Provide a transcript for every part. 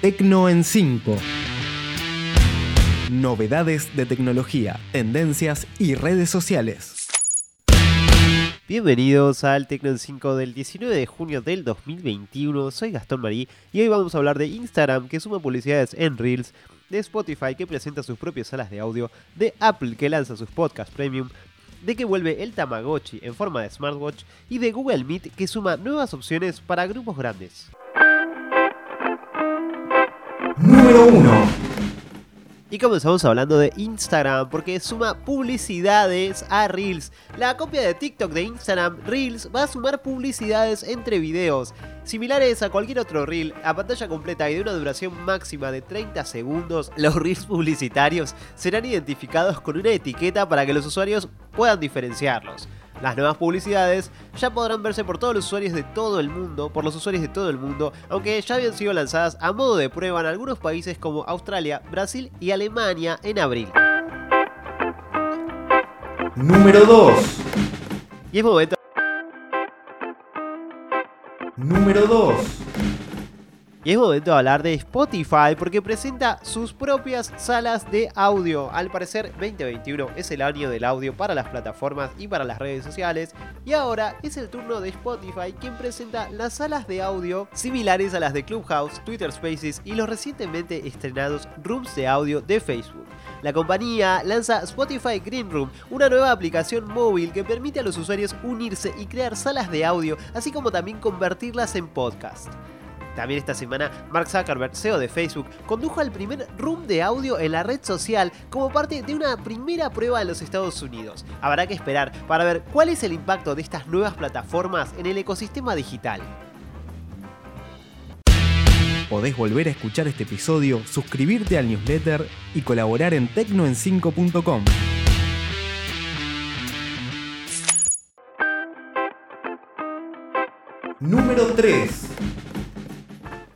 Tecno en 5. Novedades de tecnología, tendencias y redes sociales. Bienvenidos al Tecno en 5 del 19 de junio del 2021. Soy Gastón Marí y hoy vamos a hablar de Instagram que suma publicidades en Reels, de Spotify que presenta sus propias salas de audio, de Apple que lanza sus podcasts premium, de que vuelve el Tamagotchi en forma de smartwatch y de Google Meet que suma nuevas opciones para grupos grandes. Número 1. Y comenzamos hablando de Instagram porque suma publicidades a Reels. La copia de TikTok de Instagram Reels va a sumar publicidades entre videos. Similares a cualquier otro reel, a pantalla completa y de una duración máxima de 30 segundos, los reels publicitarios serán identificados con una etiqueta para que los usuarios puedan diferenciarlos. Las nuevas publicidades ya podrán verse por todos los usuarios de todo el mundo, por los usuarios de todo el mundo, aunque ya habían sido lanzadas a modo de prueba en algunos países como Australia, Brasil y Alemania en abril. Número 2. Y es momento Número 2. Y es momento de hablar de Spotify porque presenta sus propias salas de audio. Al parecer 2021 es el año del audio para las plataformas y para las redes sociales. Y ahora es el turno de Spotify quien presenta las salas de audio similares a las de Clubhouse, Twitter Spaces y los recientemente estrenados Rooms de audio de Facebook. La compañía lanza Spotify Green Room, una nueva aplicación móvil que permite a los usuarios unirse y crear salas de audio, así como también convertirlas en podcast. También esta semana, Mark Zuckerberg, CEO de Facebook, condujo al primer room de audio en la red social como parte de una primera prueba en los Estados Unidos. Habrá que esperar para ver cuál es el impacto de estas nuevas plataformas en el ecosistema digital. Podés volver a escuchar este episodio, suscribirte al newsletter y colaborar en tecnoen5.com. Número 3.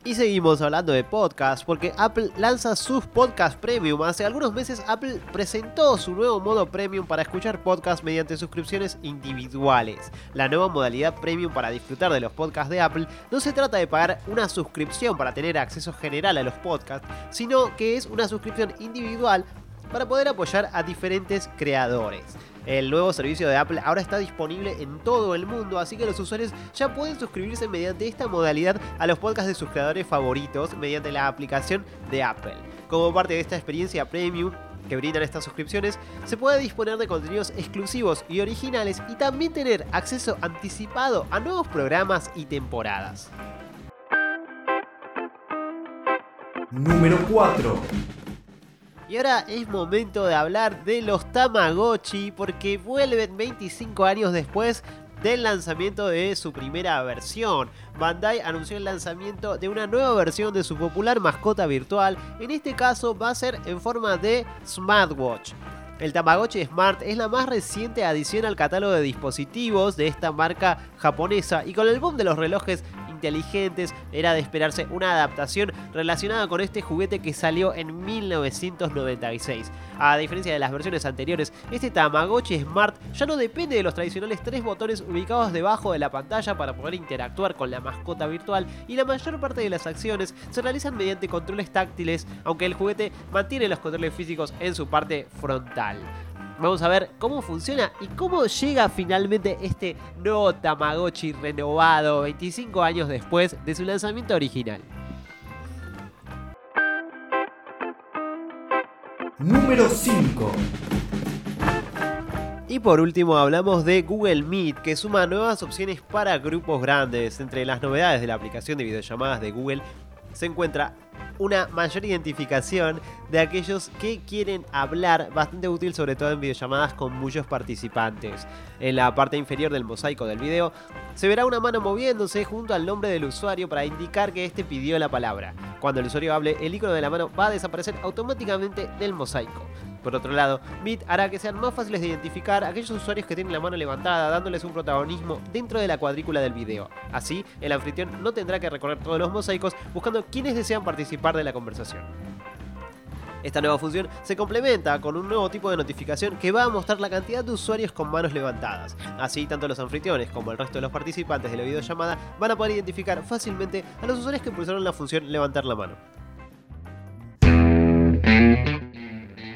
Y seguimos hablando de podcast porque Apple lanza sus podcast premium. Hace algunos meses Apple presentó su nuevo modo premium para escuchar podcasts mediante suscripciones individuales. La nueva modalidad premium para disfrutar de los podcasts de Apple no se trata de pagar una suscripción para tener acceso general a los podcasts, sino que es una suscripción individual para poder apoyar a diferentes creadores. El nuevo servicio de Apple ahora está disponible en todo el mundo, así que los usuarios ya pueden suscribirse mediante esta modalidad a los podcasts de sus creadores favoritos mediante la aplicación de Apple. Como parte de esta experiencia premium, que brindan estas suscripciones, se puede disponer de contenidos exclusivos y originales y también tener acceso anticipado a nuevos programas y temporadas. Número 4. Y ahora es momento de hablar de los Tamagotchi porque vuelven 25 años después del lanzamiento de su primera versión. Bandai anunció el lanzamiento de una nueva versión de su popular mascota virtual, en este caso va a ser en forma de smartwatch. El Tamagotchi Smart es la más reciente adición al catálogo de dispositivos de esta marca japonesa y con el boom de los relojes inteligentes, era de esperarse una adaptación relacionada con este juguete que salió en 1996. A diferencia de las versiones anteriores, este Tamagotchi Smart ya no depende de los tradicionales tres botones ubicados debajo de la pantalla para poder interactuar con la mascota virtual y la mayor parte de las acciones se realizan mediante controles táctiles, aunque el juguete mantiene los controles físicos en su parte frontal. Vamos a ver cómo funciona y cómo llega finalmente este nuevo Tamagotchi renovado 25 años después de su lanzamiento original. Número 5. Y por último hablamos de Google Meet, que suma nuevas opciones para grupos grandes. Entre las novedades de la aplicación de videollamadas de Google se encuentra una mayor identificación de aquellos que quieren hablar, bastante útil sobre todo en videollamadas con muchos participantes. En la parte inferior del mosaico del video se verá una mano moviéndose junto al nombre del usuario para indicar que este pidió la palabra. Cuando el usuario hable, el icono de la mano va a desaparecer automáticamente del mosaico. Por otro lado, Meet hará que sean más fáciles de identificar aquellos usuarios que tienen la mano levantada, dándoles un protagonismo dentro de la cuadrícula del video. Así, el anfitrión no tendrá que recorrer todos los mosaicos buscando quienes desean participar de la conversación. Esta nueva función se complementa con un nuevo tipo de notificación que va a mostrar la cantidad de usuarios con manos levantadas. Así, tanto los anfitriones como el resto de los participantes de la videollamada van a poder identificar fácilmente a los usuarios que pulsaron la función levantar la mano.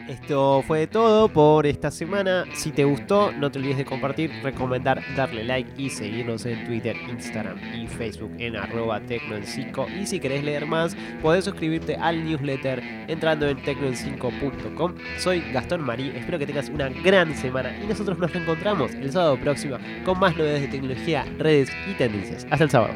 Esto fue todo por esta semana. Si te gustó, no te olvides de compartir, recomendar, darle like y seguirnos en Twitter, Instagram y Facebook en arroba tecnoen5. Y si querés leer más, podés suscribirte al newsletter entrando en tecnoen5.com. Soy Gastón Marí, espero que tengas una gran semana y nosotros nos reencontramos el sábado próximo con más novedades de tecnología, redes y tendencias. Hasta el sábado.